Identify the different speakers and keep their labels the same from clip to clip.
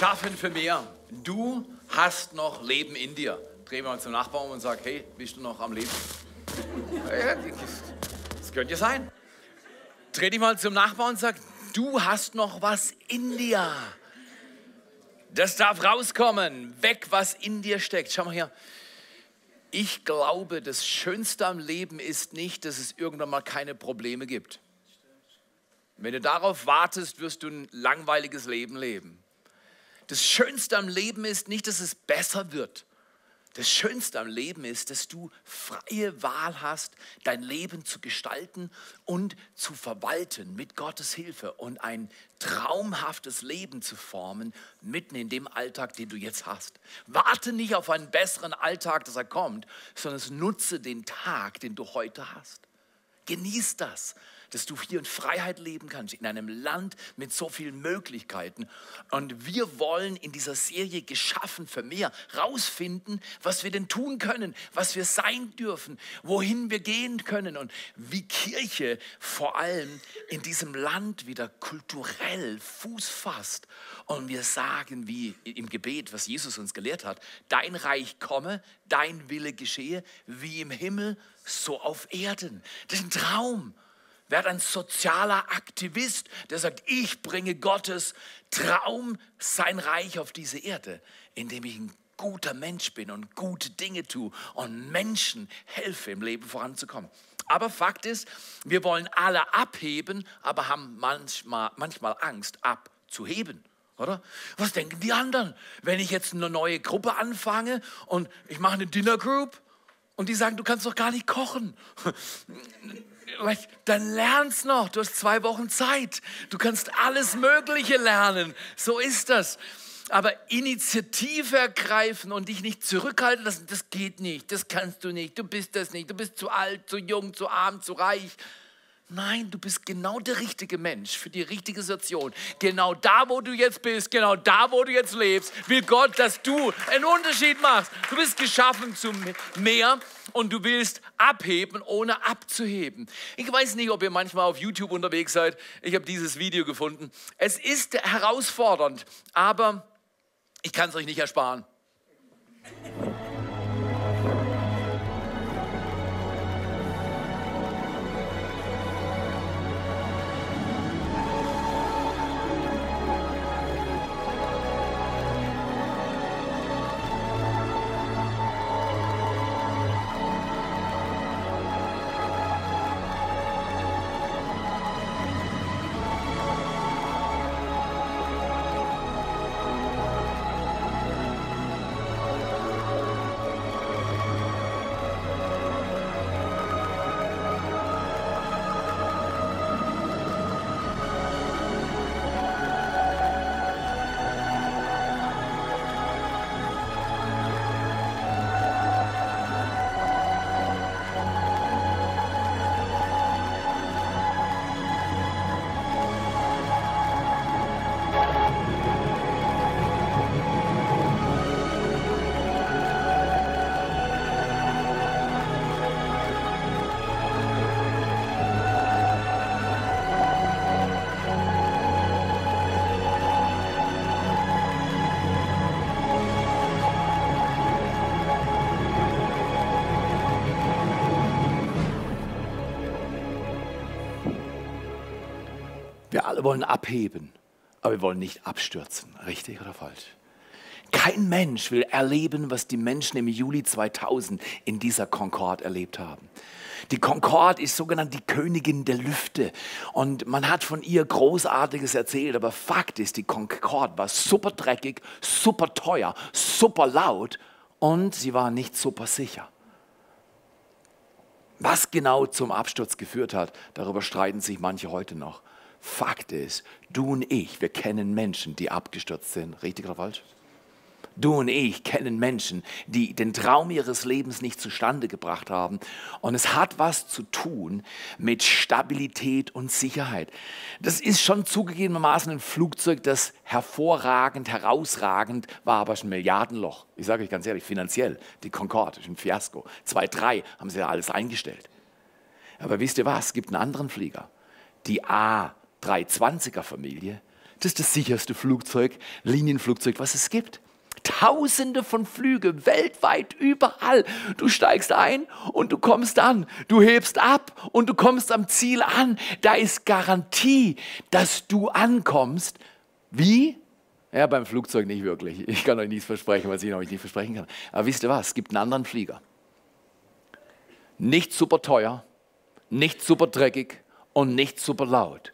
Speaker 1: Geschaffen für mehr. Du hast noch Leben in dir. Dreh mal zum Nachbarn um und sag, hey, bist du noch am Leben? Das könnte ja sein. Dreh dich mal zum Nachbarn und sag, du hast noch was in dir. Das darf rauskommen. Weg, was in dir steckt. Schau mal her. Ich glaube, das Schönste am Leben ist nicht, dass es irgendwann mal keine Probleme gibt. Wenn du darauf wartest, wirst du ein langweiliges Leben leben. Das Schönste am Leben ist nicht, dass es besser wird. Das Schönste am Leben ist, dass du freie Wahl hast, dein Leben zu gestalten und zu verwalten mit Gottes Hilfe und ein traumhaftes Leben zu formen, mitten in dem Alltag, den du jetzt hast. Warte nicht auf einen besseren Alltag, dass er kommt, sondern nutze den Tag, den du heute hast. Genieß das dass du hier in Freiheit leben kannst, in einem Land mit so vielen Möglichkeiten. Und wir wollen in dieser Serie geschaffen für mehr rausfinden, was wir denn tun können, was wir sein dürfen, wohin wir gehen können und wie Kirche vor allem in diesem Land wieder kulturell Fuß fasst. Und wir sagen, wie im Gebet, was Jesus uns gelehrt hat, dein Reich komme, dein Wille geschehe, wie im Himmel, so auf Erden. Das ist ein Traum. Werd ein sozialer Aktivist, der sagt, ich bringe Gottes Traum, sein Reich auf diese Erde, indem ich ein guter Mensch bin und gute Dinge tue und Menschen helfe, im Leben voranzukommen. Aber Fakt ist, wir wollen alle abheben, aber haben manchmal, manchmal Angst abzuheben. Oder? Was denken die anderen, wenn ich jetzt eine neue Gruppe anfange und ich mache eine Dinner Group und die sagen, du kannst doch gar nicht kochen dann lern's noch. Du hast zwei Wochen Zeit. Du kannst alles Mögliche lernen. So ist das. Aber Initiative ergreifen und dich nicht zurückhalten lassen, das geht nicht. Das kannst du nicht. Du bist das nicht. Du bist zu alt, zu jung, zu arm, zu reich. Nein, du bist genau der richtige Mensch für die richtige Situation. Genau da, wo du jetzt bist, genau da, wo du jetzt lebst, will Gott, dass du einen Unterschied machst. Du bist geschaffen zum Meer und du willst abheben, ohne abzuheben. Ich weiß nicht, ob ihr manchmal auf YouTube unterwegs seid. Ich habe dieses Video gefunden. Es ist herausfordernd, aber ich kann es euch nicht ersparen. Wir wollen abheben, aber wir wollen nicht abstürzen. Richtig oder falsch? Kein Mensch will erleben, was die Menschen im Juli 2000 in dieser Concorde erlebt haben. Die Concorde ist sogenannt die Königin der Lüfte und man hat von ihr Großartiges erzählt, aber Fakt ist, die Concorde war super dreckig, super teuer, super laut und sie war nicht super sicher. Was genau zum Absturz geführt hat, darüber streiten sich manche heute noch. Fakt ist, du und ich, wir kennen Menschen, die abgestürzt sind. Richtig oder falsch? Du und ich kennen Menschen, die den Traum ihres Lebens nicht zustande gebracht haben. Und es hat was zu tun mit Stabilität und Sicherheit. Das ist schon zugegebenermaßen ein Flugzeug, das hervorragend, herausragend war, aber ein Milliardenloch. Ich sage euch ganz ehrlich, finanziell, die Concorde ist ein Fiasko. Zwei, drei haben sie ja alles eingestellt. Aber wisst ihr was? Es gibt einen anderen Flieger. Die A 320er Familie, Das ist das sicherste Flugzeug, Linienflugzeug, was es gibt. Tausende von Flügen weltweit, überall. Du steigst ein und du kommst an. Du hebst ab und du kommst am Ziel an. Da ist Garantie, dass du ankommst. Wie? Ja, beim Flugzeug nicht wirklich. Ich kann euch nichts versprechen, was ich euch nicht versprechen kann. Aber wisst ihr was? Es gibt einen anderen Flieger. Nicht super teuer, nicht super dreckig und nicht super laut.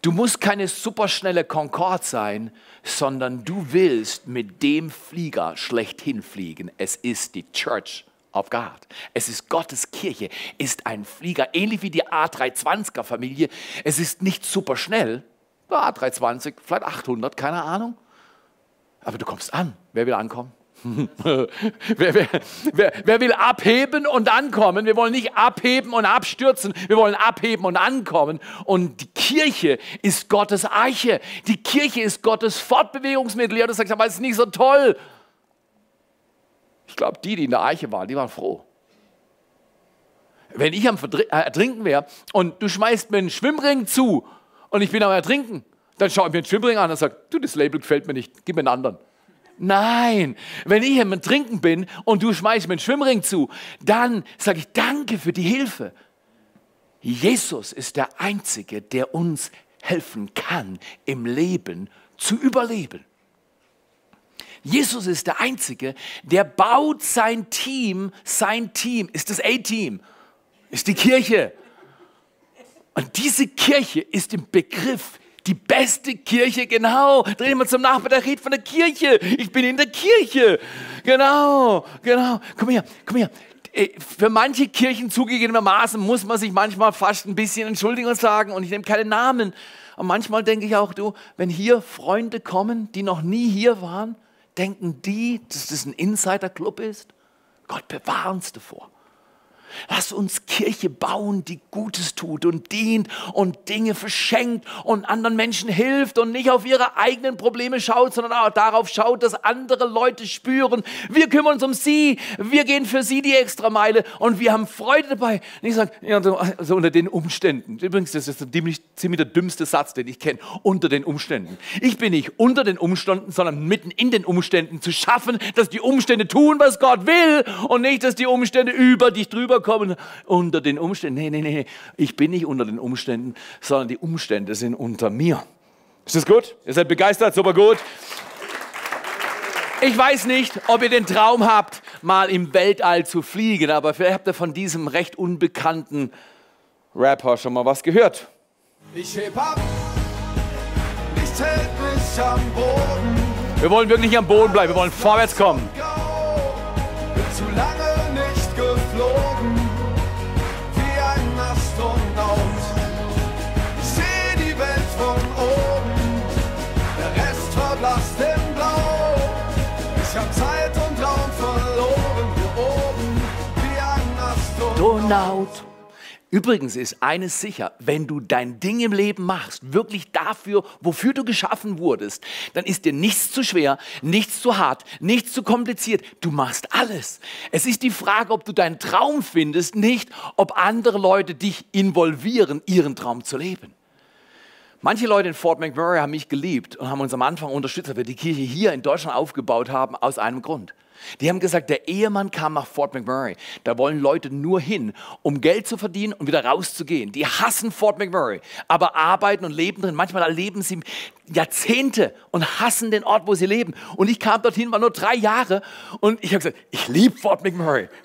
Speaker 1: Du musst keine superschnelle Concorde sein, sondern du willst mit dem Flieger schlechthin fliegen. Es ist die Church of God. Es ist Gottes Kirche, ist ein Flieger, ähnlich wie die A320er Familie. Es ist nicht superschnell, A320, vielleicht 800, keine Ahnung. Aber du kommst an. Wer will ankommen? wer, wer, wer, wer, will abheben und ankommen? Wir wollen nicht abheben und abstürzen, wir wollen abheben und ankommen. Und die Kirche ist Gottes Eiche. Die Kirche ist Gottes Fortbewegungsmittel. Ja, du sagst, aber es ist nicht so toll. Ich glaube, die, die in der Eiche waren, die waren froh. Wenn ich am äh, Ertrinken wäre und du schmeißt mir einen Schwimmring zu und ich bin am Ertrinken, dann schaue ich mir den Schwimmring an und sage, du, das Label gefällt mir nicht, gib mir einen anderen. Nein, wenn ich im Trinken bin und du schmeißt mir einen Schwimmring zu, dann sage ich Danke für die Hilfe. Jesus ist der Einzige, der uns helfen kann, im Leben zu überleben. Jesus ist der Einzige, der baut sein Team, sein Team ist das A-Team, ist die Kirche. Und diese Kirche ist im Begriff, die beste Kirche, genau. Drehen wir zum Nachbarn, der redet von der Kirche. Ich bin in der Kirche. Genau, genau. Komm her, komm her. Äh, für manche Kirchen zugegebenermaßen muss man sich manchmal fast ein bisschen Entschuldigung sagen und ich nehme keine Namen. Und manchmal denke ich auch, du, wenn hier Freunde kommen, die noch nie hier waren, denken die, dass das ein Insider-Club ist? Gott bewahre uns davor. Lass uns Kirche bauen, die Gutes tut und dient und Dinge verschenkt und anderen Menschen hilft und nicht auf ihre eigenen Probleme schaut, sondern auch darauf schaut, dass andere Leute spüren, wir kümmern uns um sie, wir gehen für sie die Extrameile und wir haben Freude dabei. Und ich sage, ja, so, also unter den Umständen. Übrigens, das ist ziemlich, ziemlich der dümmste Satz, den ich kenne. Unter den Umständen. Ich bin nicht unter den Umständen, sondern mitten in den Umständen zu schaffen, dass die Umstände tun, was Gott will und nicht, dass die Umstände über dich drüber rüberkommen unter den Umständen. Nee, nee, nee, ich bin nicht unter den Umständen, sondern die Umstände sind unter mir. Ist das gut? Ihr seid begeistert? Super gut. Ich weiß nicht, ob ihr den Traum habt, mal im Weltall zu fliegen, aber vielleicht habt ihr von diesem recht unbekannten Rapper schon mal was gehört. Ich heb ab, nichts hält mich am Boden. Wir wollen wirklich am Boden bleiben, wir wollen vorwärts kommen. Astronaut. Übrigens ist eines sicher, wenn du dein Ding im Leben machst, wirklich dafür, wofür du geschaffen wurdest, dann ist dir nichts zu schwer, nichts zu hart, nichts zu kompliziert. Du machst alles. Es ist die Frage, ob du deinen Traum findest, nicht ob andere Leute dich involvieren, ihren Traum zu leben. Manche Leute in Fort McMurray haben mich geliebt und haben uns am Anfang unterstützt, weil wir die Kirche hier in Deutschland aufgebaut haben, aus einem Grund. Die haben gesagt, der Ehemann kam nach Fort McMurray. Da wollen Leute nur hin, um Geld zu verdienen und wieder rauszugehen. Die hassen Fort McMurray, aber arbeiten und leben drin. Manchmal erleben sie Jahrzehnte und hassen den Ort, wo sie leben. Und ich kam dorthin, war nur drei Jahre und ich habe gesagt, ich liebe Fort McMurray.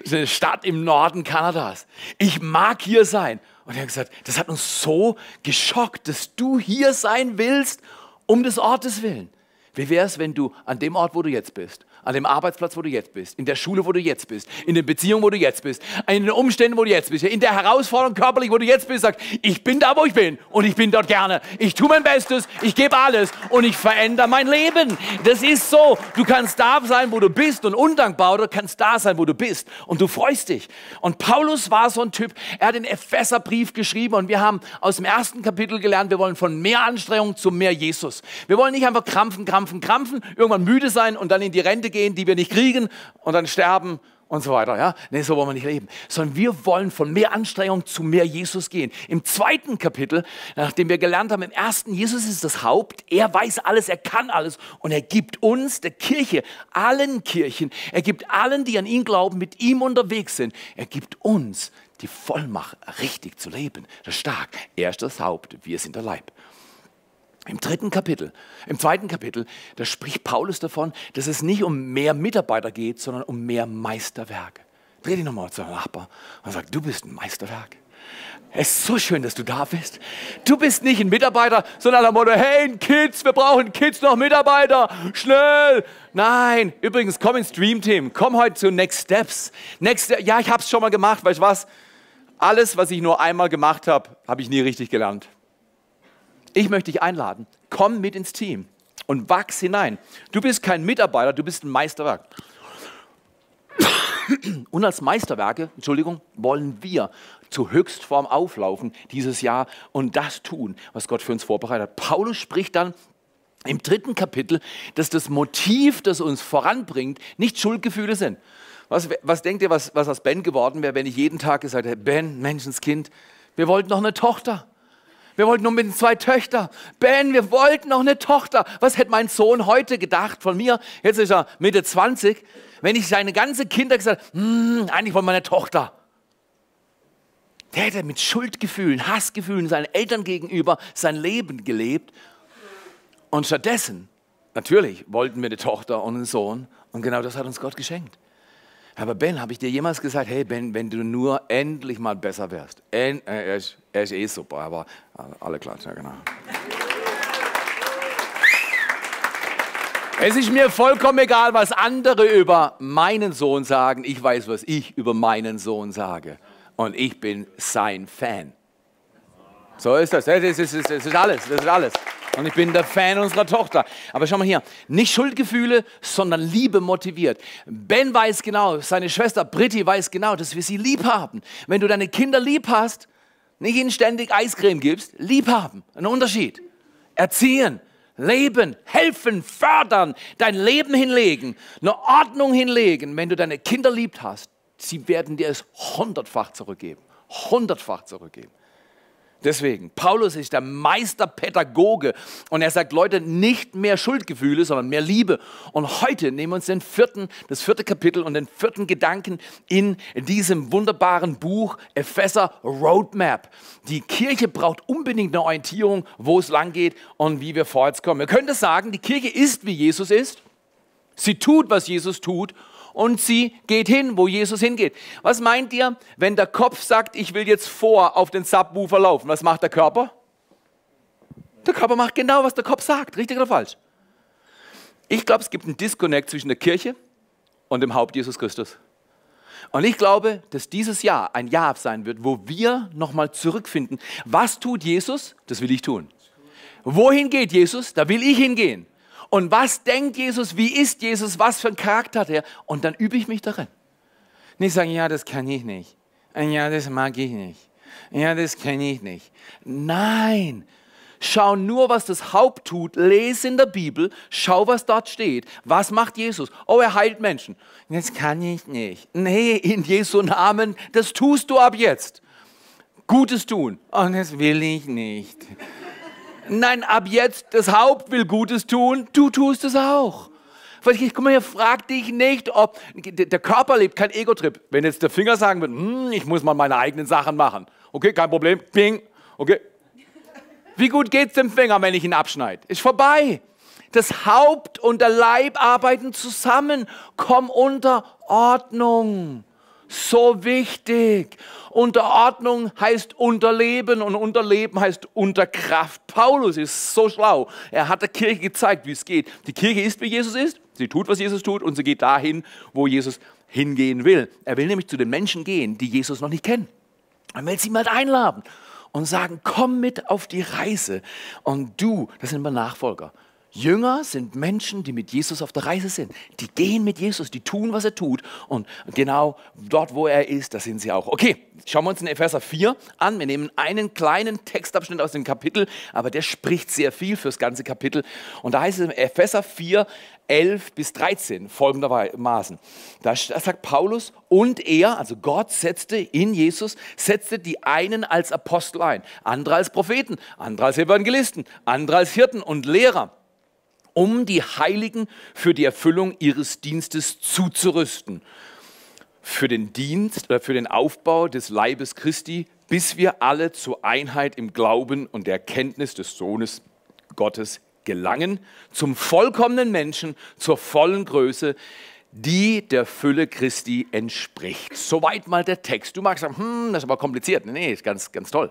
Speaker 1: Das ist eine Stadt im Norden Kanadas. Ich mag hier sein. Und er hat gesagt, das hat uns so geschockt, dass du hier sein willst, um des Ortes willen. Wie wäre es, wenn du an dem Ort, wo du jetzt bist, an dem Arbeitsplatz, wo du jetzt bist, in der Schule, wo du jetzt bist, in der Beziehung, wo du jetzt bist, in den Umständen, wo du jetzt bist, in der Herausforderung körperlich, wo du jetzt bist, sagst, ich bin da, wo ich bin und ich bin dort gerne. Ich tue mein Bestes, ich gebe alles und ich verändere mein Leben. Das ist so. Du kannst da sein, wo du bist und undankbar oder kannst da sein, wo du bist und du freust dich. Und Paulus war so ein Typ, er hat den Epheserbrief geschrieben und wir haben aus dem ersten Kapitel gelernt, wir wollen von mehr Anstrengung zu mehr Jesus. Wir wollen nicht einfach krampfen, krampfen, krampfen, irgendwann müde sein und dann in die Rente gehen, die wir nicht kriegen und dann sterben und so weiter. Ja? Nee, so wollen wir nicht leben. Sondern wir wollen von mehr Anstrengung zu mehr Jesus gehen. Im zweiten Kapitel, nachdem wir gelernt haben, im ersten, Jesus ist das Haupt, er weiß alles, er kann alles und er gibt uns, der Kirche, allen Kirchen, er gibt allen, die an ihn glauben, mit ihm unterwegs sind, er gibt uns die Vollmacht, richtig zu leben. Das ist stark. Er ist das Haupt, wir sind der Leib. Im dritten Kapitel, im zweiten Kapitel, da spricht Paulus davon, dass es nicht um mehr Mitarbeiter geht, sondern um mehr Meisterwerke. Dreh dich nochmal zu deinem Nachbar und sag, du bist ein Meisterwerk. Es ist so schön, dass du da bist. Du bist nicht ein Mitarbeiter, sondern der Motto, hey Kids, wir brauchen Kids noch Mitarbeiter, schnell. Nein, übrigens, komm ins Dream Team, komm heute zu Next Steps. Next, ja, ich habe es schon mal gemacht, weißt du was? Alles, was ich nur einmal gemacht habe, habe ich nie richtig gelernt. Ich möchte dich einladen. Komm mit ins Team und wachs hinein. Du bist kein Mitarbeiter, du bist ein Meisterwerk. Und als Meisterwerke, Entschuldigung, wollen wir zur Höchstform auflaufen dieses Jahr und das tun, was Gott für uns vorbereitet hat. Paulus spricht dann im dritten Kapitel, dass das Motiv, das uns voranbringt, nicht Schuldgefühle sind. Was, was denkt ihr, was, was aus Ben geworden wäre, wenn ich jeden Tag gesagt hätte, Ben, Menschenskind, wir wollten noch eine Tochter. Wir wollten nur mit den zwei Töchtern. Ben, wir wollten noch eine Tochter. Was hätte mein Sohn heute gedacht von mir? Jetzt ist er Mitte 20. Wenn ich seine ganze Kinder gesagt hm, eigentlich wollen wir eine Tochter. Der hätte mit Schuldgefühlen, Hassgefühlen seinen Eltern gegenüber sein Leben gelebt. Und stattdessen, natürlich, wollten wir eine Tochter und einen Sohn. Und genau das hat uns Gott geschenkt. Aber Ben, habe ich dir jemals gesagt, hey Ben, wenn du nur endlich mal besser wärst. En, äh, er, ist, er, ist, eh super, aber alle klatschen, ja genau. Es ist mir vollkommen egal, was andere über meinen Sohn sagen. Ich weiß, was ich über meinen Sohn sage. Und ich bin sein Fan. So ist das. Das ist, das ist, das ist alles. Das ist alles. Und ich bin der Fan unserer Tochter. Aber schau mal hier, nicht Schuldgefühle, sondern Liebe motiviert. Ben weiß genau, seine Schwester Britti weiß genau, dass wir sie lieb haben. Wenn du deine Kinder lieb hast, nicht ihnen ständig Eiscreme gibst, lieb haben. Ein Unterschied. Erziehen, leben, helfen, fördern, dein Leben hinlegen, eine Ordnung hinlegen. Wenn du deine Kinder lieb hast, sie werden dir es hundertfach zurückgeben. Hundertfach zurückgeben. Deswegen, Paulus ist der Meisterpädagoge und er sagt, Leute, nicht mehr Schuldgefühle, sondern mehr Liebe. Und heute nehmen wir uns den vierten, das vierte Kapitel und den vierten Gedanken in diesem wunderbaren Buch Epheser Roadmap. Die Kirche braucht unbedingt eine Orientierung, wo es lang geht und wie wir vorwärts kommen. Wir können sagen, die Kirche ist, wie Jesus ist. Sie tut, was Jesus tut und sie geht hin, wo Jesus hingeht. Was meint ihr, wenn der Kopf sagt, ich will jetzt vor auf den Subwoofer laufen? Was macht der Körper? Der Körper macht genau, was der Kopf sagt, richtig oder falsch? Ich glaube, es gibt einen Disconnect zwischen der Kirche und dem Haupt Jesus Christus. Und ich glaube, dass dieses Jahr ein Jahr sein wird, wo wir nochmal zurückfinden. Was tut Jesus? Das will ich tun. Wohin geht Jesus? Da will ich hingehen. Und was denkt Jesus? Wie ist Jesus? Was für ein Charakter hat er? Und dann übe ich mich darin. Nicht sagen, ja, das kann ich nicht. Ja, das mag ich nicht. Ja, das kenne ich nicht. Nein. Schau nur, was das Haupt tut. Lese in der Bibel. Schau, was dort steht. Was macht Jesus? Oh, er heilt Menschen. Das kann ich nicht. Nee, in Jesu Namen, das tust du ab jetzt. Gutes tun. Und das will ich nicht. Nein, ab jetzt, das Haupt will Gutes tun, du tust es auch. Guck mal hier, frag dich nicht, ob der Körper lebt kein Ego-Trip. Wenn jetzt der Finger sagen wird, hm, ich muss mal meine eigenen Sachen machen. Okay, kein Problem. Ping. Okay. Wie gut geht's dem Finger, wenn ich ihn abschneide? Ist vorbei. Das Haupt und der Leib arbeiten zusammen. Komm unter Ordnung. So wichtig. Unterordnung heißt Unterleben und Unterleben heißt Unterkraft. Paulus ist so schlau. Er hat der Kirche gezeigt, wie es geht. Die Kirche ist, wie Jesus ist. Sie tut, was Jesus tut und sie geht dahin, wo Jesus hingehen will. Er will nämlich zu den Menschen gehen, die Jesus noch nicht kennen. Er will sie mal einladen und sagen, komm mit auf die Reise. Und du, das sind wir Nachfolger. Jünger sind Menschen, die mit Jesus auf der Reise sind. Die gehen mit Jesus, die tun, was er tut. Und genau dort, wo er ist, da sind sie auch. Okay, schauen wir uns in Epheser 4 an. Wir nehmen einen kleinen Textabschnitt aus dem Kapitel, aber der spricht sehr viel fürs ganze Kapitel. Und da heißt es in Epheser 4, 11 bis 13 folgendermaßen. Da sagt Paulus, und er, also Gott setzte in Jesus, setzte die einen als Apostel ein, andere als Propheten, andere als Evangelisten, andere als Hirten und Lehrer um die Heiligen für die Erfüllung ihres Dienstes zuzurüsten. Für den Dienst oder für den Aufbau des Leibes Christi, bis wir alle zur Einheit im Glauben und der Erkenntnis des Sohnes Gottes gelangen, zum vollkommenen Menschen, zur vollen Größe, die der Fülle Christi entspricht. Soweit mal der Text. Du magst sagen, hm, das ist aber kompliziert. Nee, ist ganz, ganz toll.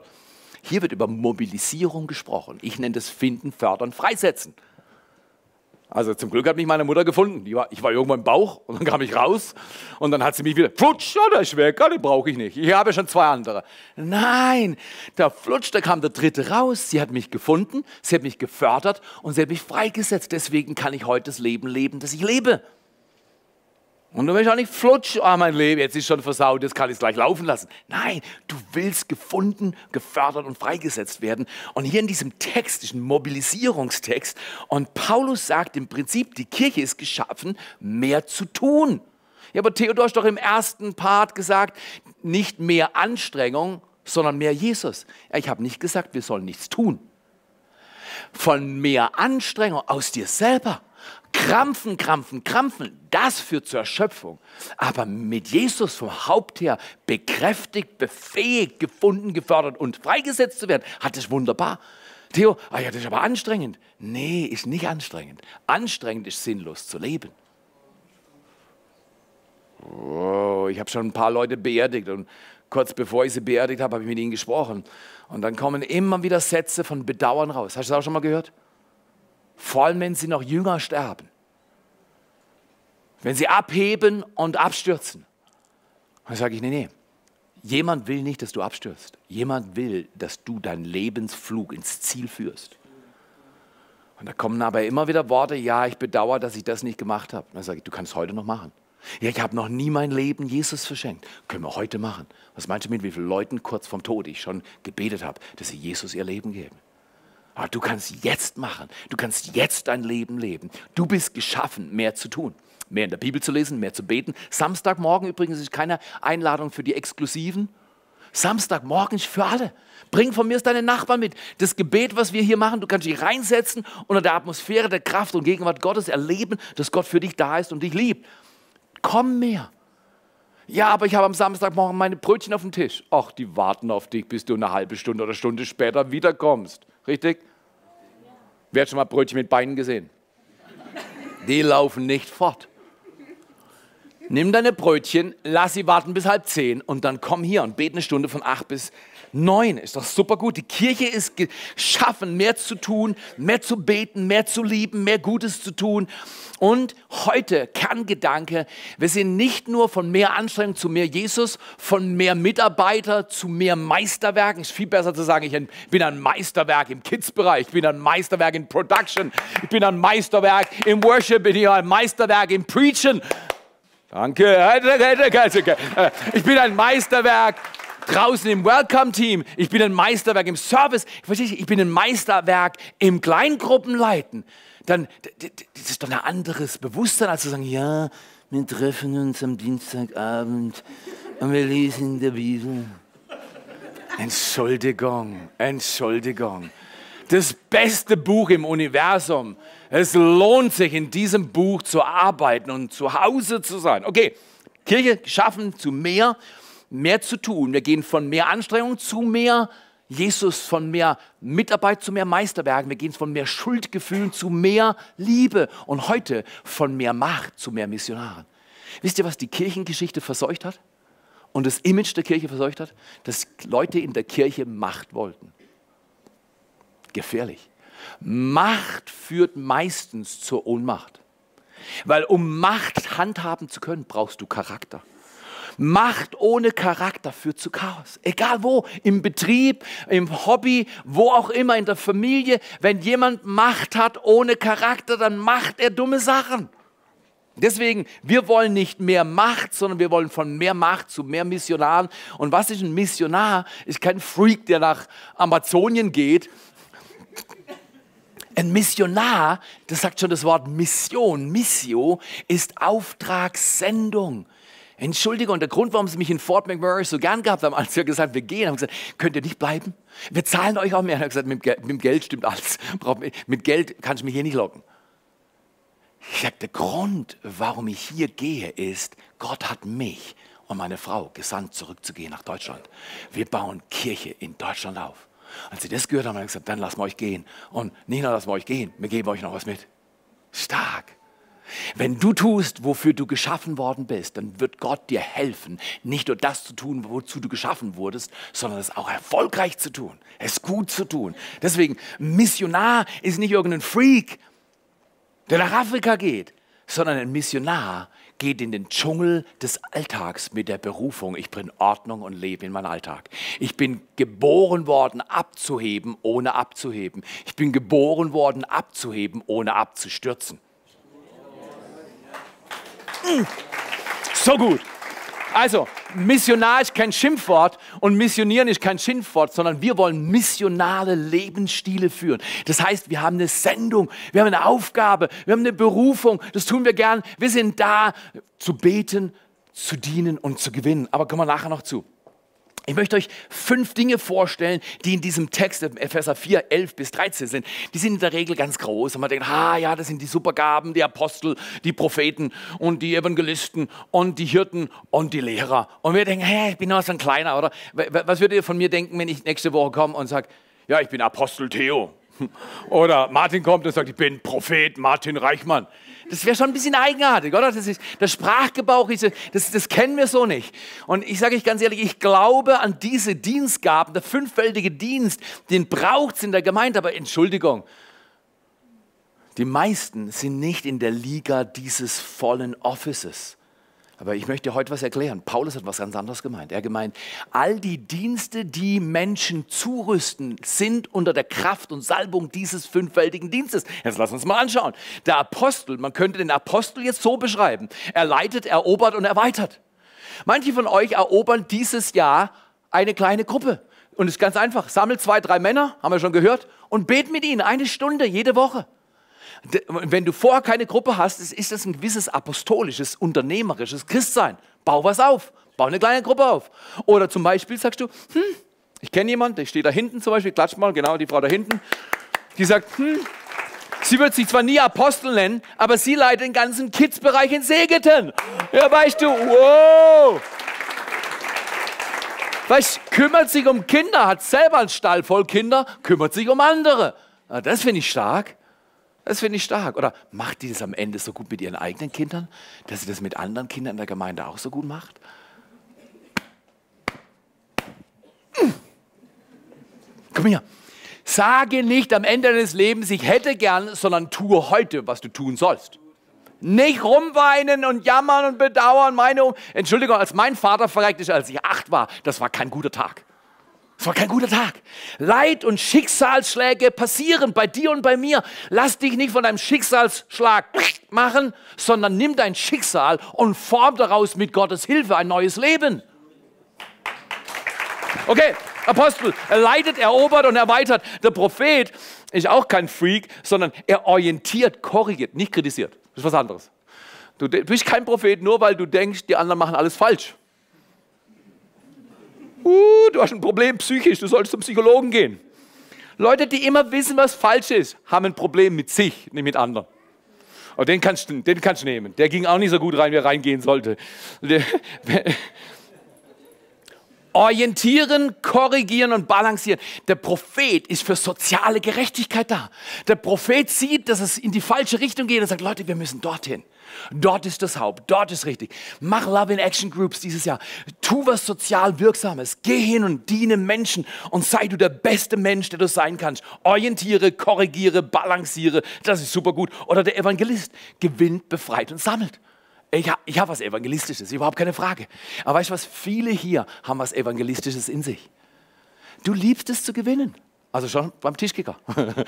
Speaker 1: Hier wird über Mobilisierung gesprochen. Ich nenne das Finden, Fördern, Freisetzen. Also zum Glück hat mich meine Mutter gefunden. War, ich war irgendwo im Bauch und dann kam ich raus und dann hat sie mich wieder, flutsch, ja, der ist weg, den brauche ich nicht. Ich habe schon zwei andere. Nein, der flutsch, da kam der dritte raus. Sie hat mich gefunden, sie hat mich gefördert und sie hat mich freigesetzt. Deswegen kann ich heute das Leben leben, das ich lebe. Und du willst auch nicht flutsch, ah, mein Leben, jetzt ist schon versaut, jetzt kann ich es gleich laufen lassen. Nein, du willst gefunden, gefördert und freigesetzt werden. Und hier in diesem Text ein Mobilisierungstext. Und Paulus sagt im Prinzip, die Kirche ist geschaffen, mehr zu tun. Ja, aber Theodor ist doch im ersten Part gesagt, nicht mehr Anstrengung, sondern mehr Jesus. Ich habe nicht gesagt, wir sollen nichts tun. Von mehr Anstrengung aus dir selber Krampfen, krampfen, krampfen, das führt zur Erschöpfung. Aber mit Jesus vom Haupt her bekräftigt, befähigt, gefunden, gefördert und freigesetzt zu werden, hat es wunderbar. Theo, ah ja, das ist aber anstrengend. Nee, ist nicht anstrengend. Anstrengend ist sinnlos zu leben. Oh, ich habe schon ein paar Leute beerdigt und kurz bevor ich sie beerdigt habe, habe ich mit ihnen gesprochen. Und dann kommen immer wieder Sätze von Bedauern raus. Hast du das auch schon mal gehört? Vor allem wenn sie noch jünger sterben. Wenn sie abheben und abstürzen. Dann sage ich, nee, nee, jemand will nicht, dass du abstürzt. Jemand will, dass du deinen Lebensflug ins Ziel führst. Und da kommen aber immer wieder Worte, ja, ich bedauere, dass ich das nicht gemacht habe. Dann sage ich, du kannst heute noch machen. Ja, ich habe noch nie mein Leben Jesus verschenkt. Können wir heute machen. Was meinst du mit, wie vielen Leuten kurz vom Tod ich schon gebetet habe, dass sie Jesus ihr Leben geben? Aber du kannst jetzt machen. Du kannst jetzt dein Leben leben. Du bist geschaffen, mehr zu tun. Mehr in der Bibel zu lesen, mehr zu beten. Samstagmorgen übrigens ist keine Einladung für die Exklusiven. Samstagmorgen ist für alle. Bring von mir deine Nachbarn mit. Das Gebet, was wir hier machen, du kannst dich reinsetzen unter der Atmosphäre der Kraft und Gegenwart Gottes erleben, dass Gott für dich da ist und dich liebt. Komm mehr. Ja, aber ich habe am Samstagmorgen meine Brötchen auf dem Tisch. Ach, die warten auf dich, bis du eine halbe Stunde oder Stunde später wiederkommst. Richtig? Wer hat schon mal Brötchen mit Beinen gesehen? Die laufen nicht fort. Nimm deine Brötchen, lass sie warten bis halb zehn und dann komm hier und bete eine Stunde von acht bis neun. Ist doch super gut. Die Kirche ist geschaffen, mehr zu tun, mehr zu beten, mehr zu lieben, mehr Gutes zu tun. Und heute Kerngedanke, wir sind nicht nur von mehr Anstrengung zu mehr Jesus, von mehr Mitarbeiter zu mehr Meisterwerken. Ist viel besser zu sagen, ich bin ein Meisterwerk im Kids-Bereich, ich bin ein Meisterwerk in Production, ich bin ein Meisterwerk im Worship, ich bin ein Meisterwerk im Preaching. Danke. Ich bin ein Meisterwerk draußen im Welcome-Team. Ich bin ein Meisterwerk im Service. Ich bin ein Meisterwerk im Kleingruppenleiten dann das ist doch ein anderes Bewusstsein, als zu sagen, ja, wir treffen uns am Dienstagabend und wir lesen in der Bibel. Entschuldigung, Entschuldigung. Das beste Buch im Universum. Es lohnt sich, in diesem Buch zu arbeiten und zu Hause zu sein. Okay, Kirche schaffen zu mehr, mehr zu tun. Wir gehen von mehr Anstrengung zu mehr Jesus von mehr Mitarbeit zu mehr Meisterwerken. Wir gehen von mehr Schuldgefühlen zu mehr Liebe und heute von mehr Macht zu mehr Missionaren. Wisst ihr, was die Kirchengeschichte verseucht hat? Und das Image der Kirche verseucht hat? Dass Leute in der Kirche Macht wollten. Gefährlich. Macht führt meistens zur Ohnmacht. Weil um Macht handhaben zu können, brauchst du Charakter. Macht ohne Charakter führt zu Chaos. Egal wo, im Betrieb, im Hobby, wo auch immer, in der Familie. Wenn jemand Macht hat ohne Charakter, dann macht er dumme Sachen. Deswegen, wir wollen nicht mehr Macht, sondern wir wollen von mehr Macht zu mehr Missionaren. Und was ist ein Missionar? Ist kein Freak, der nach Amazonien geht. Ein Missionar, das sagt schon das Wort Mission, Missio, ist Auftragssendung. Entschuldigung, der Grund, warum sie mich in Fort McMurray so gern gehabt haben, als wir gesagt wir gehen, haben gesagt, könnt ihr nicht bleiben? Wir zahlen euch auch mehr. Er hat gesagt, mit, mit Geld stimmt alles. Mit Geld kannst du mich hier nicht locken. Ich sage, der Grund, warum ich hier gehe, ist, Gott hat mich und meine Frau gesandt, zurückzugehen nach Deutschland. Wir bauen Kirche in Deutschland auf. Als sie das gehört haben, haben sie gesagt, dann lassen wir euch gehen. Und nicht nur lassen wir euch gehen, wir geben euch noch was mit. Stark. Wenn du tust, wofür du geschaffen worden bist, dann wird Gott dir helfen, nicht nur das zu tun, wozu du geschaffen wurdest, sondern es auch erfolgreich zu tun, es gut zu tun. Deswegen, Missionar ist nicht irgendein Freak, der nach Afrika geht, sondern ein Missionar geht in den Dschungel des Alltags mit der Berufung, ich bringe Ordnung und Leben in meinen Alltag. Ich bin geboren worden, abzuheben, ohne abzuheben. Ich bin geboren worden, abzuheben, ohne abzustürzen. So gut. Also, Missionar ist kein Schimpfwort und Missionieren ist kein Schimpfwort, sondern wir wollen missionale Lebensstile führen. Das heißt, wir haben eine Sendung, wir haben eine Aufgabe, wir haben eine Berufung. Das tun wir gern. Wir sind da zu beten, zu dienen und zu gewinnen. Aber kommen wir nachher noch zu. Ich möchte euch fünf Dinge vorstellen, die in diesem Text, Epheser 4, 11 bis 13 sind. Die sind in der Regel ganz groß. Und man denkt, ah ja, das sind die Supergaben, die Apostel, die Propheten und die Evangelisten und die Hirten und die Lehrer. Und wir denken, hey, ich bin noch so ein Kleiner, oder? Was würdet ihr von mir denken, wenn ich nächste Woche komme und sage, ja, ich bin Apostel Theo? Oder Martin kommt und sagt, ich bin Prophet Martin Reichmann. Das wäre schon ein bisschen eigenartig, oder? Das ist, der Sprachgebrauch, ist, das, das kennen wir so nicht. Und ich sage euch ganz ehrlich, ich glaube an diese Dienstgaben, der fünffältige Dienst, den braucht es in der Gemeinde. Aber Entschuldigung, die meisten sind nicht in der Liga dieses vollen Offices. Aber ich möchte heute was erklären. Paulus hat was ganz anderes gemeint. Er gemeint, all die Dienste, die Menschen zurüsten, sind unter der Kraft und Salbung dieses fünffältigen Dienstes. Jetzt lass uns mal anschauen. Der Apostel, man könnte den Apostel jetzt so beschreiben. Er leitet, erobert und erweitert. Manche von euch erobern dieses Jahr eine kleine Gruppe. Und es ist ganz einfach. Sammelt zwei, drei Männer, haben wir schon gehört, und bet mit ihnen eine Stunde jede Woche. Wenn du vorher keine Gruppe hast, ist das ein gewisses apostolisches, unternehmerisches Christsein. Bau was auf, bau eine kleine Gruppe auf. Oder zum Beispiel sagst du, hm, ich kenne jemanden, der steht da hinten zum Beispiel, klatsch mal, genau, die Frau da hinten, die sagt, hm, sie wird sich zwar nie Apostel nennen, aber sie leitet den ganzen Kids-Bereich in Segeten. Ja, weißt du, wow. Weißt, kümmert sich um Kinder, hat selber einen Stall voll Kinder, kümmert sich um andere. Das finde ich stark. Das finde ich stark. Oder macht die das am Ende so gut mit ihren eigenen Kindern, dass sie das mit anderen Kindern in der Gemeinde auch so gut macht? Hm. Komm her. Sage nicht am Ende deines Lebens, ich hätte gern, sondern tue heute, was du tun sollst. Nicht rumweinen und jammern und bedauern. Meine, Entschuldigung, als mein Vater verreckt ist, als ich acht war, das war kein guter Tag. Es war kein guter Tag. Leid und Schicksalsschläge passieren bei dir und bei mir. Lass dich nicht von deinem Schicksalsschlag machen, sondern nimm dein Schicksal und form daraus mit Gottes Hilfe ein neues Leben. Okay, Apostel, er leitet, erobert und erweitert. Der Prophet ist auch kein Freak, sondern er orientiert, korrigiert, nicht kritisiert. Das ist was anderes. Du bist kein Prophet nur, weil du denkst, die anderen machen alles falsch. Uh, du hast ein Problem psychisch, du solltest zum Psychologen gehen. Leute, die immer wissen, was falsch ist, haben ein Problem mit sich, nicht mit anderen. Und den kannst, du, den kannst du nehmen. Der ging auch nicht so gut rein, wie er reingehen sollte. Orientieren, korrigieren und balancieren. Der Prophet ist für soziale Gerechtigkeit da. Der Prophet sieht, dass es in die falsche Richtung geht und sagt, Leute, wir müssen dorthin. Dort ist das Haupt, dort ist richtig. Mach Love in Action Groups dieses Jahr. Tu was sozial Wirksames. Geh hin und diene Menschen und sei du der beste Mensch, der du sein kannst. Orientiere, korrigiere, balanciere. Das ist super gut. Oder der Evangelist gewinnt, befreit und sammelt. Ich, ha, ich habe was Evangelistisches, überhaupt keine Frage. Aber weißt du was? Viele hier haben was Evangelistisches in sich. Du liebst es zu gewinnen. Also schon beim Tischkicker.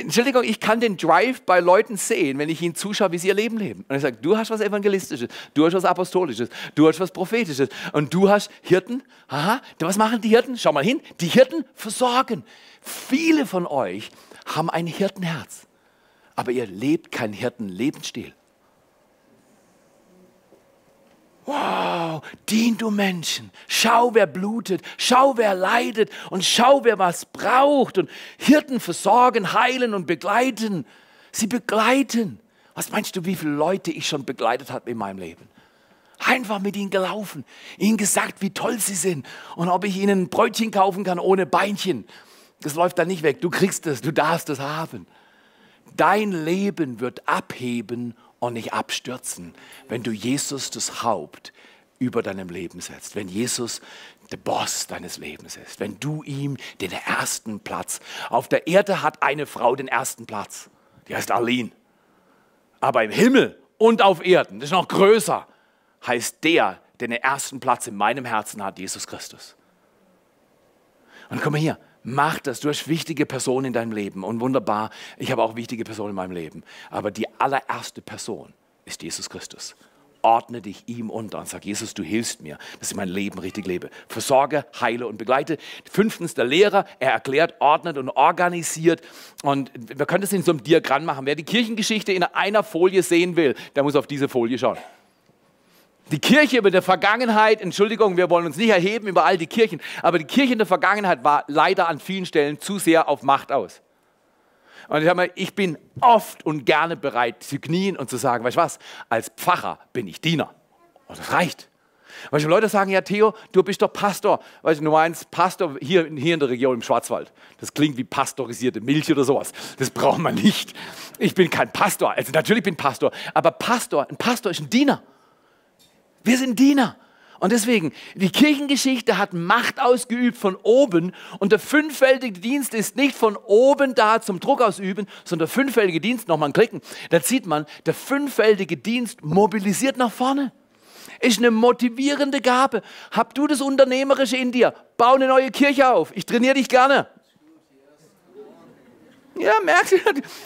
Speaker 1: Entschuldigung, ich kann den Drive bei Leuten sehen, wenn ich ihnen zuschaue, wie sie ihr Leben leben. Und ich sage, du hast was Evangelistisches, du hast was Apostolisches, du hast was Prophetisches und du hast Hirten. Aha, was machen die Hirten? Schau mal hin, die Hirten versorgen. Viele von euch haben ein Hirtenherz, aber ihr lebt keinen Hirtenlebensstil. Wow, dien du Menschen. Schau, wer blutet. Schau, wer leidet. Und schau, wer was braucht. Und Hirten versorgen, heilen und begleiten. Sie begleiten. Was meinst du, wie viele Leute ich schon begleitet habe in meinem Leben? Einfach mit ihnen gelaufen, ihnen gesagt, wie toll sie sind und ob ich ihnen ein Brötchen kaufen kann ohne Beinchen. Das läuft dann nicht weg. Du kriegst es, du darfst es haben. Dein Leben wird abheben und nicht abstürzen, wenn du Jesus das Haupt über deinem Leben setzt, wenn Jesus der Boss deines Lebens ist, wenn du ihm den ersten Platz, auf der Erde hat eine Frau den ersten Platz, die heißt Arlene, aber im Himmel und auf Erden, das ist noch größer, heißt der, der den ersten Platz in meinem Herzen hat, Jesus Christus. Und komm mal hier, Mach das. Du hast wichtige Personen in deinem Leben und wunderbar. Ich habe auch wichtige Personen in meinem Leben. Aber die allererste Person ist Jesus Christus. Ordne dich ihm unter und sag, Jesus, du hilfst mir, dass ich mein Leben richtig lebe. Versorge, heile und begleite. Fünftens, der Lehrer, er erklärt, ordnet und organisiert. Und wir können das in so einem Diagramm machen. Wer die Kirchengeschichte in einer Folie sehen will, der muss auf diese Folie schauen. Die Kirche über der Vergangenheit, Entschuldigung, wir wollen uns nicht erheben über all die Kirchen, aber die Kirche in der Vergangenheit war leider an vielen Stellen zu sehr auf Macht aus. Und ich, mal, ich bin oft und gerne bereit zu knien und zu sagen, weißt du was, als Pfarrer bin ich Diener. Und das reicht. Weißt du, Leute sagen, ja Theo, du bist doch Pastor. Weißt du, Nummer eins, Pastor hier, hier in der Region im Schwarzwald. Das klingt wie pastorisierte Milch oder sowas. Das braucht man nicht. Ich bin kein Pastor. Also natürlich bin ich Pastor. Aber Pastor, ein Pastor ist ein Diener. Wir sind Diener. Und deswegen, die Kirchengeschichte hat Macht ausgeübt von oben und der fünffältige Dienst ist nicht von oben da zum Druck ausüben, sondern der fünffältige Dienst, nochmal klicken, da sieht man, der fünffältige Dienst mobilisiert nach vorne. Ist eine motivierende Gabe. Hab du das Unternehmerische in dir? Bau eine neue Kirche auf. Ich trainiere dich gerne. Ja, merkt ihr,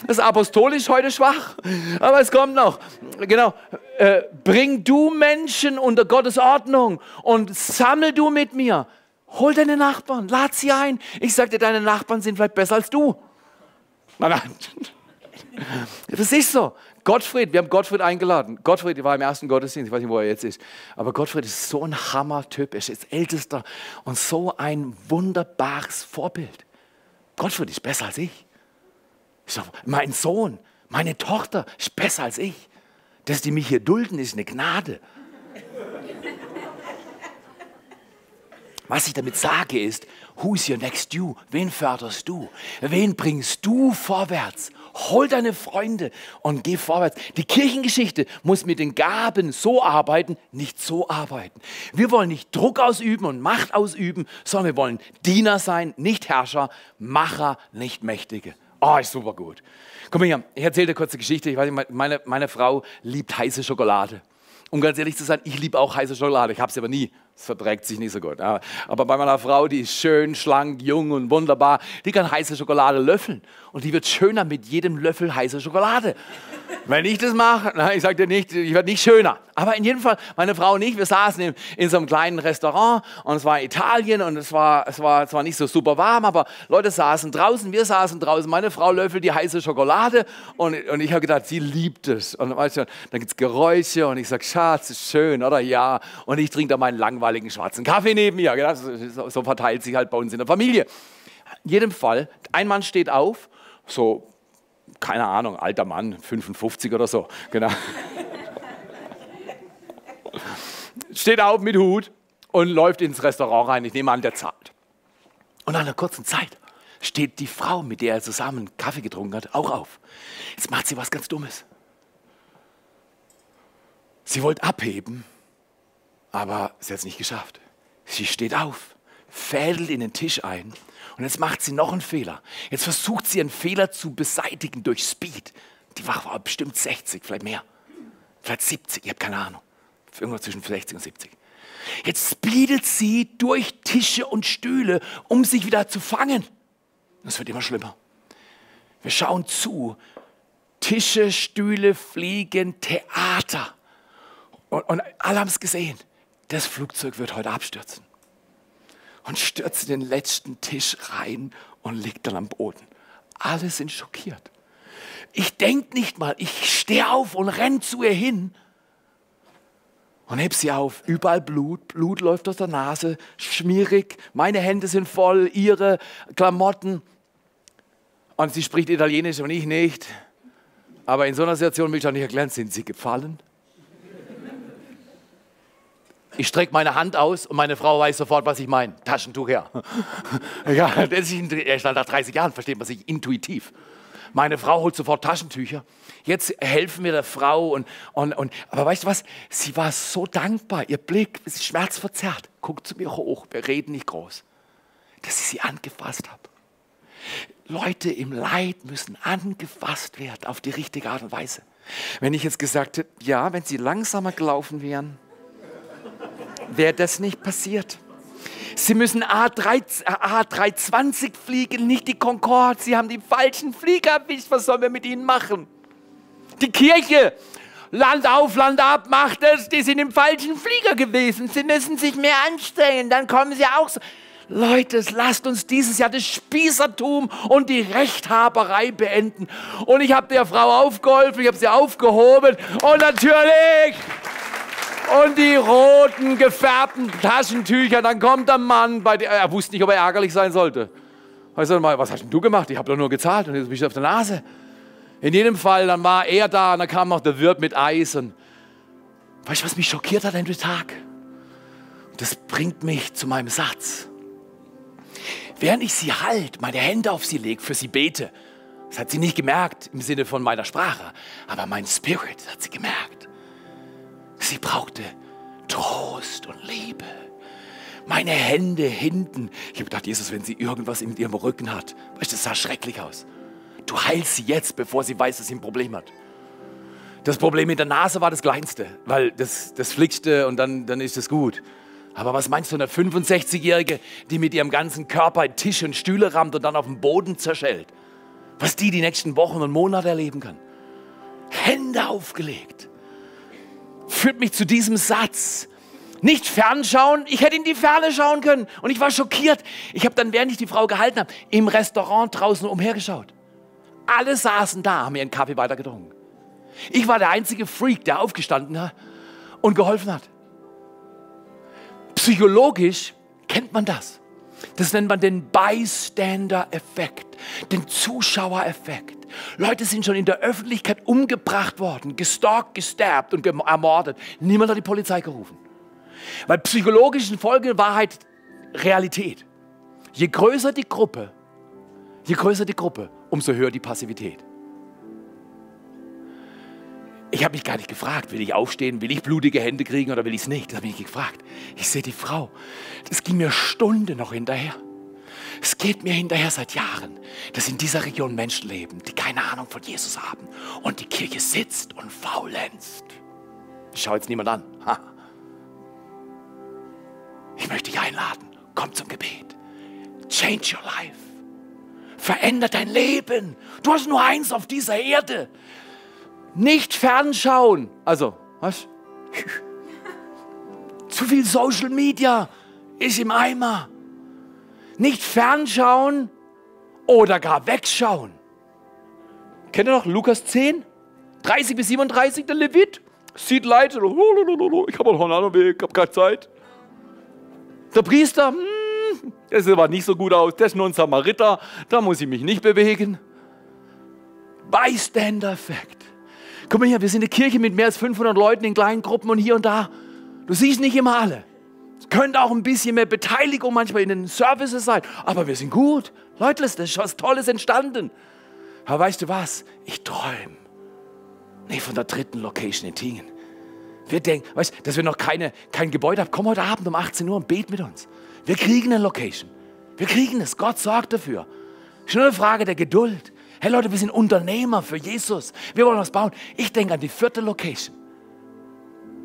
Speaker 1: das Apostolisch heute schwach, aber es kommt noch. Genau, äh, bring du Menschen unter Gottes Ordnung und sammel du mit mir. Hol deine Nachbarn, lad sie ein. Ich sagte, deine Nachbarn sind vielleicht besser als du. Nein, nein. Das ist so. Gottfried, wir haben Gottfried eingeladen. Gottfried war im ersten Gottesdienst, ich weiß nicht, wo er jetzt ist. Aber Gottfried ist so ein Hammer-Typ. Er ist ältester und so ein wunderbares Vorbild. Gottfried ist besser als ich. Sage, mein Sohn, meine Tochter ist besser als ich. Dass die mich hier dulden, ist eine Gnade. Was ich damit sage ist, who's your next you? Wen förderst du? Wen bringst du vorwärts? Hol deine Freunde und geh vorwärts. Die Kirchengeschichte muss mit den Gaben so arbeiten, nicht so arbeiten. Wir wollen nicht Druck ausüben und Macht ausüben, sondern wir wollen Diener sein, nicht Herrscher, Macher, nicht Mächtige. Oh, ist super gut. Komm mal hier, ich erzähle dir kurz eine Geschichte. Ich weiß nicht, meine, meine Frau liebt heiße Schokolade. Um ganz ehrlich zu sein, ich liebe auch heiße Schokolade. Ich habe sie aber nie. Es verträgt sich nicht so gut. Aber bei meiner Frau, die ist schön, schlank, jung und wunderbar, die kann heiße Schokolade löffeln. Und die wird schöner mit jedem Löffel heiße Schokolade. Wenn ich das mache, ich sage dir nicht, ich werde nicht schöner. Aber in jedem Fall, meine Frau und ich, wir saßen in, in, so einem kleinen Restaurant und es war Italien und es war, es war zwar nicht so super warm, aber Leute saßen draußen, wir saßen draußen. Meine Frau löffelt die heiße Schokolade und, und ich habe gedacht, sie liebt es. Und weißt du, dann gibt es Geräusche und ich sage, Schatz, ist schön, oder? Ja. Und ich trinke da meinen langweiligen schwarzen Kaffee neben mir. So, so verteilt sich halt bei uns in der Familie. In jedem Fall, ein Mann steht auf, so keine Ahnung, alter Mann, 55 oder so, genau. Steht auf mit Hut und läuft ins Restaurant rein. Ich nehme an, der zahlt. Und nach einer kurzen Zeit steht die Frau, mit der er zusammen Kaffee getrunken hat, auch auf. Jetzt macht sie was ganz Dummes. Sie wollte abheben, aber sie hat es nicht geschafft. Sie steht auf, fädelt in den Tisch ein und jetzt macht sie noch einen Fehler. Jetzt versucht sie einen Fehler zu beseitigen durch Speed. Die Wache war bestimmt 60, vielleicht mehr. vielleicht 70, ich habe keine Ahnung. Irgendwo zwischen 60 und 70. Jetzt speedet sie durch Tische und Stühle, um sich wieder zu fangen. Das wird immer schlimmer. Wir schauen zu. Tische, Stühle fliegen, Theater. Und, und alle haben es gesehen. Das Flugzeug wird heute abstürzen. Und stürzt in den letzten Tisch rein und liegt dann am Boden. Alle sind schockiert. Ich denke nicht mal, ich stehe auf und renne zu ihr hin und heb sie auf. Überall Blut, Blut läuft aus der Nase, schmierig, meine Hände sind voll, ihre Klamotten. Und sie spricht Italienisch und ich nicht. Aber in so einer Situation will ich doch nicht erklären, sind sie gefallen? Ich strecke meine Hand aus und meine Frau weiß sofort, was ich meine. Taschentuch her. ja, das ist, erst nach 30 Jahren versteht man sich intuitiv. Meine Frau holt sofort Taschentücher. Jetzt helfen wir der Frau. Und, und, und, aber weißt du was? Sie war so dankbar. Ihr Blick ist schmerzverzerrt. Guckt zu mir hoch. Wir reden nicht groß. Dass ich sie angefasst habe. Leute im Leid müssen angefasst werden auf die richtige Art und Weise. Wenn ich jetzt gesagt hätte, ja, wenn sie langsamer gelaufen wären, wäre das nicht passiert. Sie müssen A3, A320 fliegen, nicht die Concorde. Sie haben die falschen Flieger erwischt. Was sollen wir mit ihnen machen? Die Kirche, Land auf, Land ab, macht es. Die sind im falschen Flieger gewesen. Sie müssen sich mehr anstrengen, dann kommen sie auch so. Leute, lasst uns dieses Jahr das Spießertum und die Rechthaberei beenden. Und ich habe der Frau aufgeholfen, ich habe sie aufgehoben und natürlich und die roten gefärbten Taschentücher. Dann kommt der Mann, bei der, er wusste nicht, ob er ärgerlich sein sollte. Ich sag mal, was hast denn du gemacht? Ich habe doch nur gezahlt und jetzt bist du auf der Nase. In jedem Fall, dann war er da und dann kam noch der Wirt mit Eis. Und weißt du, was mich schockiert hat an dem Tag? Das bringt mich zu meinem Satz. Während ich sie halt, meine Hände auf sie lege, für sie bete, das hat sie nicht gemerkt im Sinne von meiner Sprache, aber mein Spirit hat sie gemerkt. Sie brauchte Trost und Liebe. Meine Hände hinten. Ich habe gedacht, Jesus, wenn sie irgendwas in ihrem Rücken hat, weißt du, das sah schrecklich aus. Du heilst sie jetzt, bevor sie weiß, dass sie ein Problem hat. Das Problem mit der Nase war das kleinste, weil das, das flickste und dann, dann ist es gut. Aber was meinst du, eine 65-Jährige, die mit ihrem ganzen Körper Tisch und Stühle rammt und dann auf dem Boden zerschellt? Was die die nächsten Wochen und Monate erleben kann? Hände aufgelegt führt mich zu diesem Satz. Nicht fernschauen, ich hätte in die Ferne schauen können. Und ich war schockiert. Ich habe dann, während ich die Frau gehalten habe, im Restaurant draußen umhergeschaut. Alle saßen da, haben ihren Kaffee weiter getrunken. Ich war der einzige Freak, der aufgestanden hat und geholfen hat. Psychologisch kennt man das. Das nennt man den Bystander-Effekt, den Zuschauereffekt. Leute sind schon in der Öffentlichkeit umgebracht worden, gestalkt, gestabbt und ermordet. Niemand hat die Polizei gerufen. Weil psychologischen Folge Wahrheit Realität. Je größer die Gruppe, je größer die Gruppe, umso höher die Passivität. Ich habe mich gar nicht gefragt, will ich aufstehen, will ich blutige Hände kriegen oder will ich es nicht? Das habe ich nicht gefragt. Ich sehe die Frau. Das ging mir Stunden noch hinterher. Es geht mir hinterher seit Jahren, dass in dieser Region Menschen leben, die keine Ahnung von Jesus haben und die Kirche sitzt und faulenzt. Ich schaue jetzt niemand an. Ich möchte dich einladen. Komm zum Gebet. Change your life. Veränder dein Leben. Du hast nur eins auf dieser Erde. Nicht fernschauen. Also, was? Zu viel Social Media ist im Eimer. Nicht fernschauen oder gar wegschauen. Kennt ihr noch Lukas 10? 30 bis 37, der Levit sieht Leid. Ich habe einen anderen Weg, ich habe keine Zeit. Der Priester, hm, das sieht aber nicht so gut aus. Das ist nur ein Samariter, da muss ich mich nicht bewegen. Bystander-Effekt. Guck mal hier, wir sind eine Kirche mit mehr als 500 Leuten in kleinen Gruppen und hier und da. Du siehst nicht immer alle. Es könnte auch ein bisschen mehr Beteiligung manchmal in den Services sein, aber wir sind gut. Leute, es ist was Tolles entstanden. Aber weißt du was? Ich träume. Nicht von der dritten Location in Tingen. Wir denken, weißt dass wir noch keine, kein Gebäude haben. Komm heute Abend um 18 Uhr und bet mit uns. Wir kriegen eine Location. Wir kriegen es. Gott sorgt dafür. Ist nur eine Frage der Geduld. Hey Leute, wir sind Unternehmer für Jesus. Wir wollen was bauen. Ich denke an die vierte Location.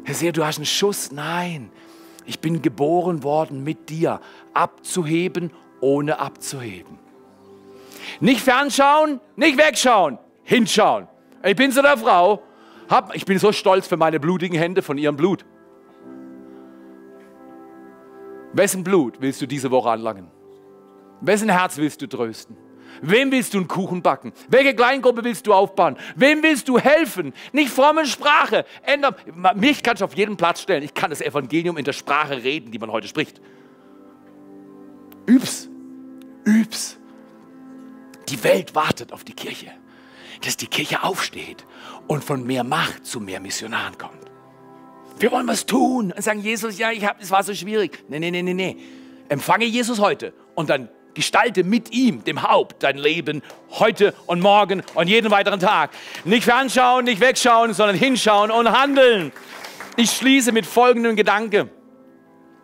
Speaker 1: Herr Seher, du hast einen Schuss. Nein, ich bin geboren worden mit dir, abzuheben, ohne abzuheben. Nicht fernschauen, nicht wegschauen, hinschauen. Ich bin so eine Frau, hab, ich bin so stolz für meine blutigen Hände von ihrem Blut. Wessen Blut willst du diese Woche anlangen? Wessen Herz willst du trösten? Wem willst du einen Kuchen backen? Welche Kleingruppe willst du aufbauen? Wem willst du helfen? Nicht fromme Sprache. Änder, mich kannst du auf jeden Platz stellen. Ich kann das Evangelium in der Sprache reden, die man heute spricht. Üb's. Üb's. Die Welt wartet auf die Kirche, dass die Kirche aufsteht und von mehr Macht zu mehr Missionaren kommt. Wir wollen was tun und sagen, Jesus, ja, ich hab, es war so schwierig. Nee, nee, nee, nee, nee. Empfange Jesus heute und dann Gestalte mit ihm, dem Haupt, dein Leben heute und morgen und jeden weiteren Tag. Nicht fernschauen, nicht wegschauen, sondern hinschauen und handeln. Ich schließe mit folgendem Gedanke.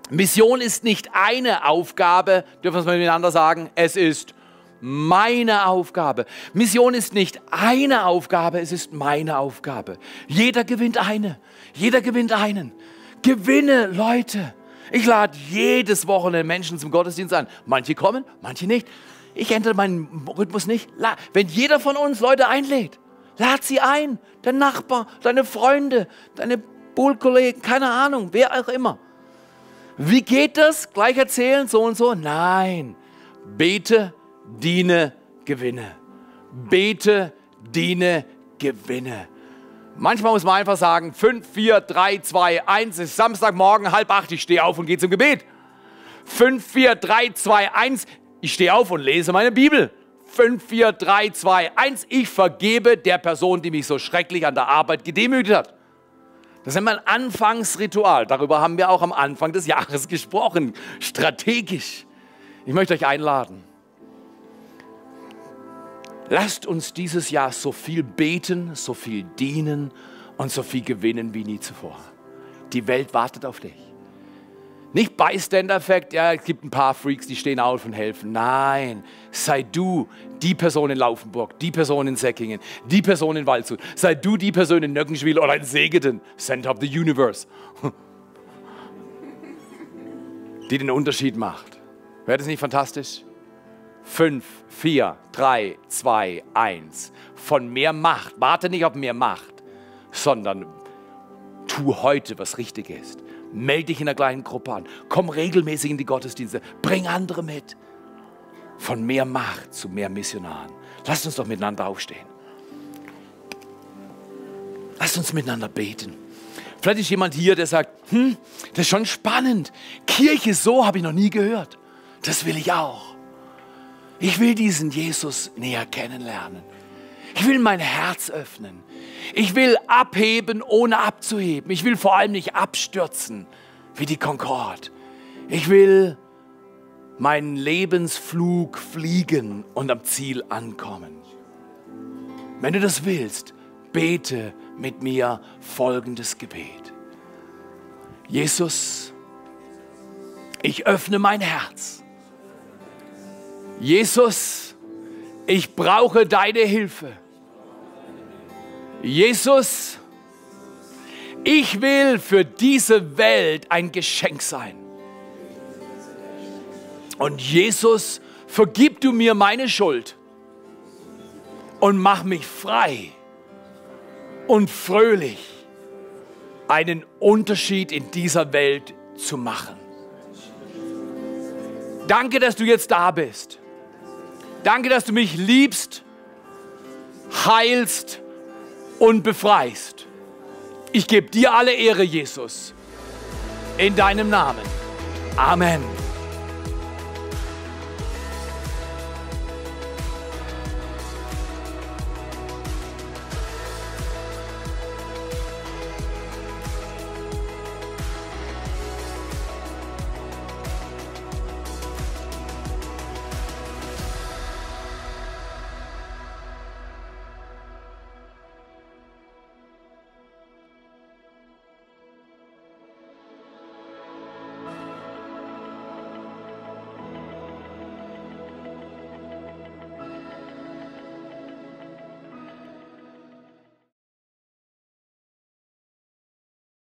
Speaker 1: Mission ist nicht eine Aufgabe, dürfen wir es mal miteinander sagen, es ist meine Aufgabe. Mission ist nicht eine Aufgabe, es ist meine Aufgabe. Jeder gewinnt eine, jeder gewinnt einen. Gewinne Leute. Ich lade jedes Wochenende Menschen zum Gottesdienst ein. Manche kommen, manche nicht. Ich ändere meinen Rhythmus nicht. Wenn jeder von uns Leute einlädt, lad sie ein. Dein Nachbar, deine Freunde, deine Bullkollegen, keine Ahnung, wer auch immer. Wie geht das? Gleich erzählen, so und so? Nein. Bete, diene, gewinne. Bete, diene, gewinne. Manchmal muss man einfach sagen, 5, 4, 3, 2, 1, ist Samstagmorgen, halb acht, ich stehe auf und gehe zum Gebet. 5, 4, 3, 2, 1, ich stehe auf und lese meine Bibel. 5, 4, 3, 2, 1, ich vergebe der Person, die mich so schrecklich an der Arbeit gedemütigt hat. Das ist immer ein Anfangsritual. Darüber haben wir auch am Anfang des Jahres gesprochen. Strategisch. Ich möchte euch einladen. Lasst uns dieses Jahr so viel beten, so viel dienen und so viel gewinnen wie nie zuvor. Die Welt wartet auf dich. Nicht Bystander-Effekt, ja, es gibt ein paar Freaks, die stehen auf und helfen. Nein, sei du die Person in Laufenburg, die Person in Säckingen, die Person in Waldshut. Sei du die Person in Nöckenschwil oder in Segeten, Center of the Universe, die den Unterschied macht. Wäre das nicht fantastisch? 5, 4, 3, 2, 1. Von mehr Macht. Warte nicht auf mehr Macht, sondern tu heute, was richtig ist. Melde dich in einer kleinen Gruppe an. Komm regelmäßig in die Gottesdienste. Bring andere mit. Von mehr Macht zu mehr Missionaren. Lasst uns doch miteinander aufstehen. Lasst uns miteinander beten. Vielleicht ist jemand hier, der sagt, hm, das ist schon spannend. Kirche so habe ich noch nie gehört. Das will ich auch. Ich will diesen Jesus näher kennenlernen. Ich will mein Herz öffnen. Ich will abheben, ohne abzuheben. Ich will vor allem nicht abstürzen wie die Concorde. Ich will meinen Lebensflug fliegen und am Ziel ankommen. Wenn du das willst, bete mit mir folgendes Gebet. Jesus, ich öffne mein Herz Jesus, ich brauche deine Hilfe. Jesus, ich will für diese Welt ein Geschenk sein. Und Jesus, vergib du mir meine Schuld und mach mich frei und fröhlich, einen Unterschied in dieser Welt zu machen. Danke, dass du jetzt da bist. Danke, dass du mich liebst, heilst und befreist. Ich gebe dir alle Ehre, Jesus. In deinem Namen. Amen.